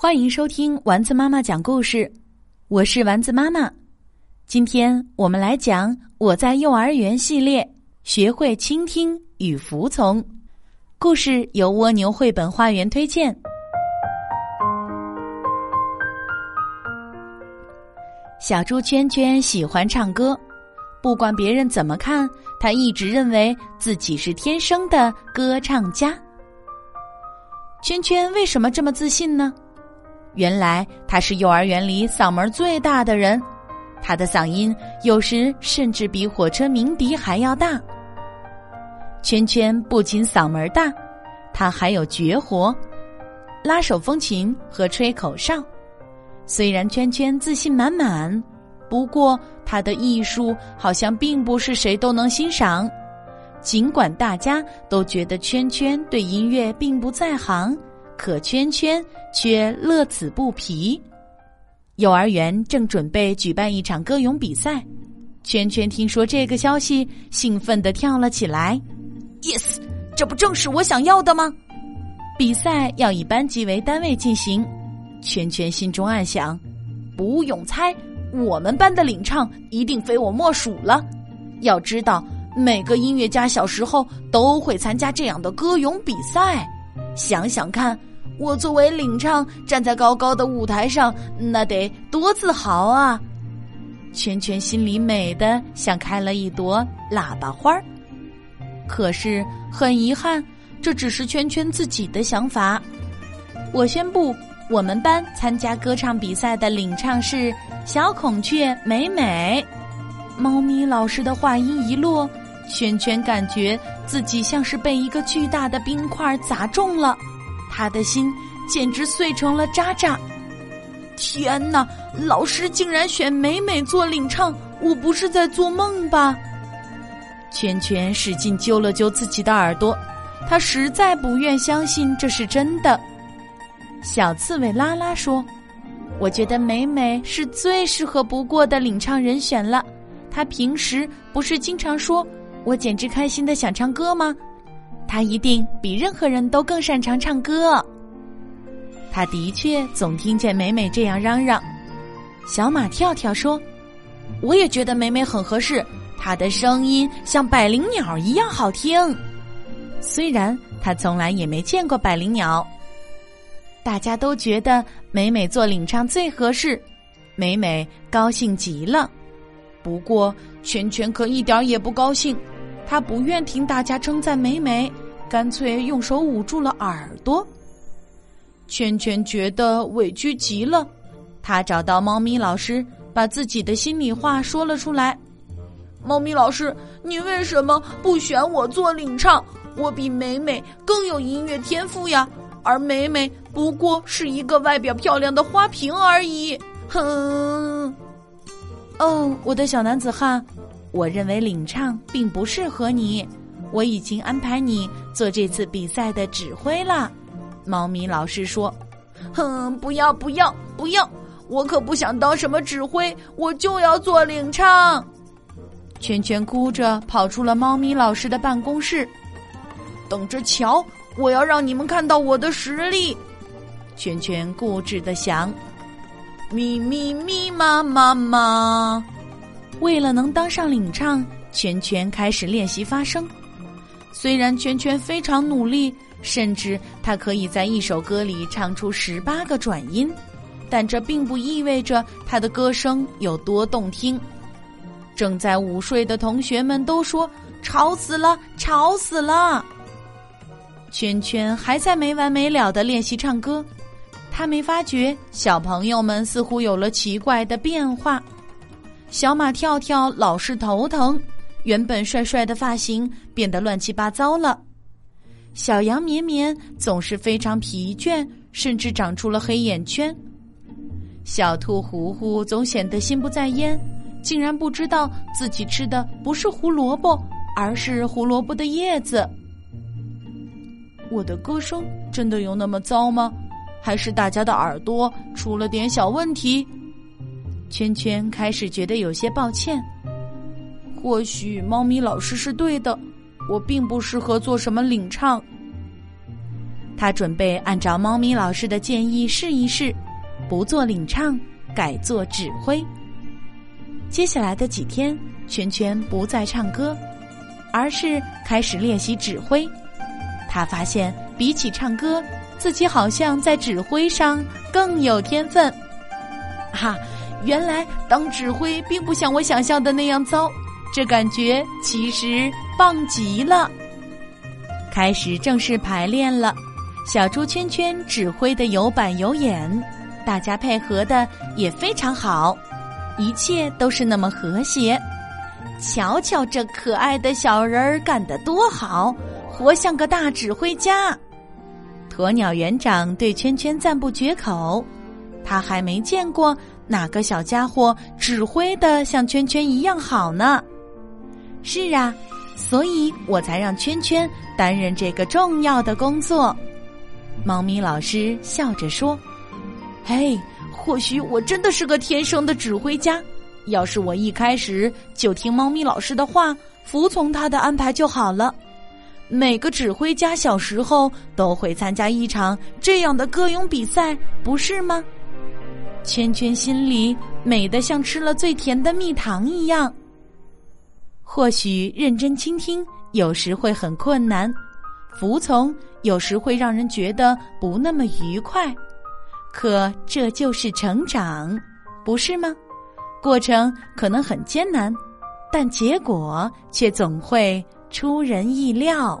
欢迎收听丸子妈妈讲故事，我是丸子妈妈。今天我们来讲《我在幼儿园》系列，学会倾听与服从。故事由蜗牛绘本花园推荐。小猪圈圈喜欢唱歌，不管别人怎么看，他一直认为自己是天生的歌唱家。圈圈为什么这么自信呢？原来他是幼儿园里嗓门最大的人，他的嗓音有时甚至比火车鸣笛还要大。圈圈不仅嗓门大，他还有绝活——拉手风琴和吹口哨。虽然圈圈自信满满，不过他的艺术好像并不是谁都能欣赏。尽管大家都觉得圈圈对音乐并不在行。可圈圈却乐此不疲。幼儿园正准备举办一场歌咏比赛，圈圈听说这个消息，兴奋的跳了起来。Yes，这不正是我想要的吗？比赛要以班级为单位进行，圈圈心中暗想：不用猜，我们班的领唱一定非我莫属了。要知道，每个音乐家小时候都会参加这样的歌咏比赛。想想看。我作为领唱站在高高的舞台上，那得多自豪啊！圈圈心里美的像开了一朵喇叭花儿。可是很遗憾，这只是圈圈自己的想法。我宣布，我们班参加歌唱比赛的领唱是小孔雀美美。猫咪老师的话音一落，圈圈感觉自己像是被一个巨大的冰块砸中了。他的心简直碎成了渣渣！天哪，老师竟然选美美做领唱，我不是在做梦吧？圈圈使劲揪了揪自己的耳朵，他实在不愿相信这是真的。小刺猬拉拉说：“我觉得美美是最适合不过的领唱人选了。她平时不是经常说‘我简直开心的想唱歌’吗？”他一定比任何人都更擅长唱歌。他的确总听见美美这样嚷嚷。小马跳跳说：“我也觉得美美很合适，她的声音像百灵鸟一样好听。虽然他从来也没见过百灵鸟。”大家都觉得美美做领唱最合适，美美高兴极了。不过圈圈可一点也不高兴。他不愿听大家称赞美美，干脆用手捂住了耳朵。圈圈觉得委屈极了，他找到猫咪老师，把自己的心里话说了出来。猫咪老师，你为什么不选我做领唱？我比美美更有音乐天赋呀，而美美不过是一个外表漂亮的花瓶而已。哼！哦，我的小男子汉。我认为领唱并不适合你，我已经安排你做这次比赛的指挥了。猫咪老师说：“哼，不要不要不要，我可不想当什么指挥，我就要做领唱。”圈圈哭着跑出了猫咪老师的办公室，等着瞧，我要让你们看到我的实力。圈圈固执的想：“咪咪咪妈妈妈。”为了能当上领唱，圈圈开始练习发声。虽然圈圈非常努力，甚至他可以在一首歌里唱出十八个转音，但这并不意味着他的歌声有多动听。正在午睡的同学们都说：“吵死了，吵死了！”圈圈还在没完没了的练习唱歌，他没发觉小朋友们似乎有了奇怪的变化。小马跳跳老是头疼，原本帅帅的发型变得乱七八糟了。小羊绵绵总是非常疲倦，甚至长出了黑眼圈。小兔糊糊总显得心不在焉，竟然不知道自己吃的不是胡萝卜，而是胡萝卜的叶子。我的歌声真的有那么糟吗？还是大家的耳朵出了点小问题？圈圈开始觉得有些抱歉。或许猫咪老师是对的，我并不适合做什么领唱。他准备按照猫咪老师的建议试一试，不做领唱，改做指挥。接下来的几天，圈圈不再唱歌，而是开始练习指挥。他发现，比起唱歌，自己好像在指挥上更有天分。哈，原来当指挥并不像我想象的那样糟，这感觉其实棒极了。开始正式排练了。小猪圈圈指挥的有板有眼，大家配合的也非常好，一切都是那么和谐。瞧瞧这可爱的小人儿干得多好，活像个大指挥家。鸵鸟园长对圈圈赞不绝口，他还没见过哪个小家伙指挥的像圈圈一样好呢。是啊，所以我才让圈圈担任这个重要的工作。猫咪老师笑着说：“嘿，或许我真的是个天生的指挥家。要是我一开始就听猫咪老师的话，服从他的安排就好了。每个指挥家小时候都会参加一场这样的歌咏比赛，不是吗？”圈圈心里美得像吃了最甜的蜜糖一样。或许认真倾听有时会很困难，服从。有时会让人觉得不那么愉快，可这就是成长，不是吗？过程可能很艰难，但结果却总会出人意料。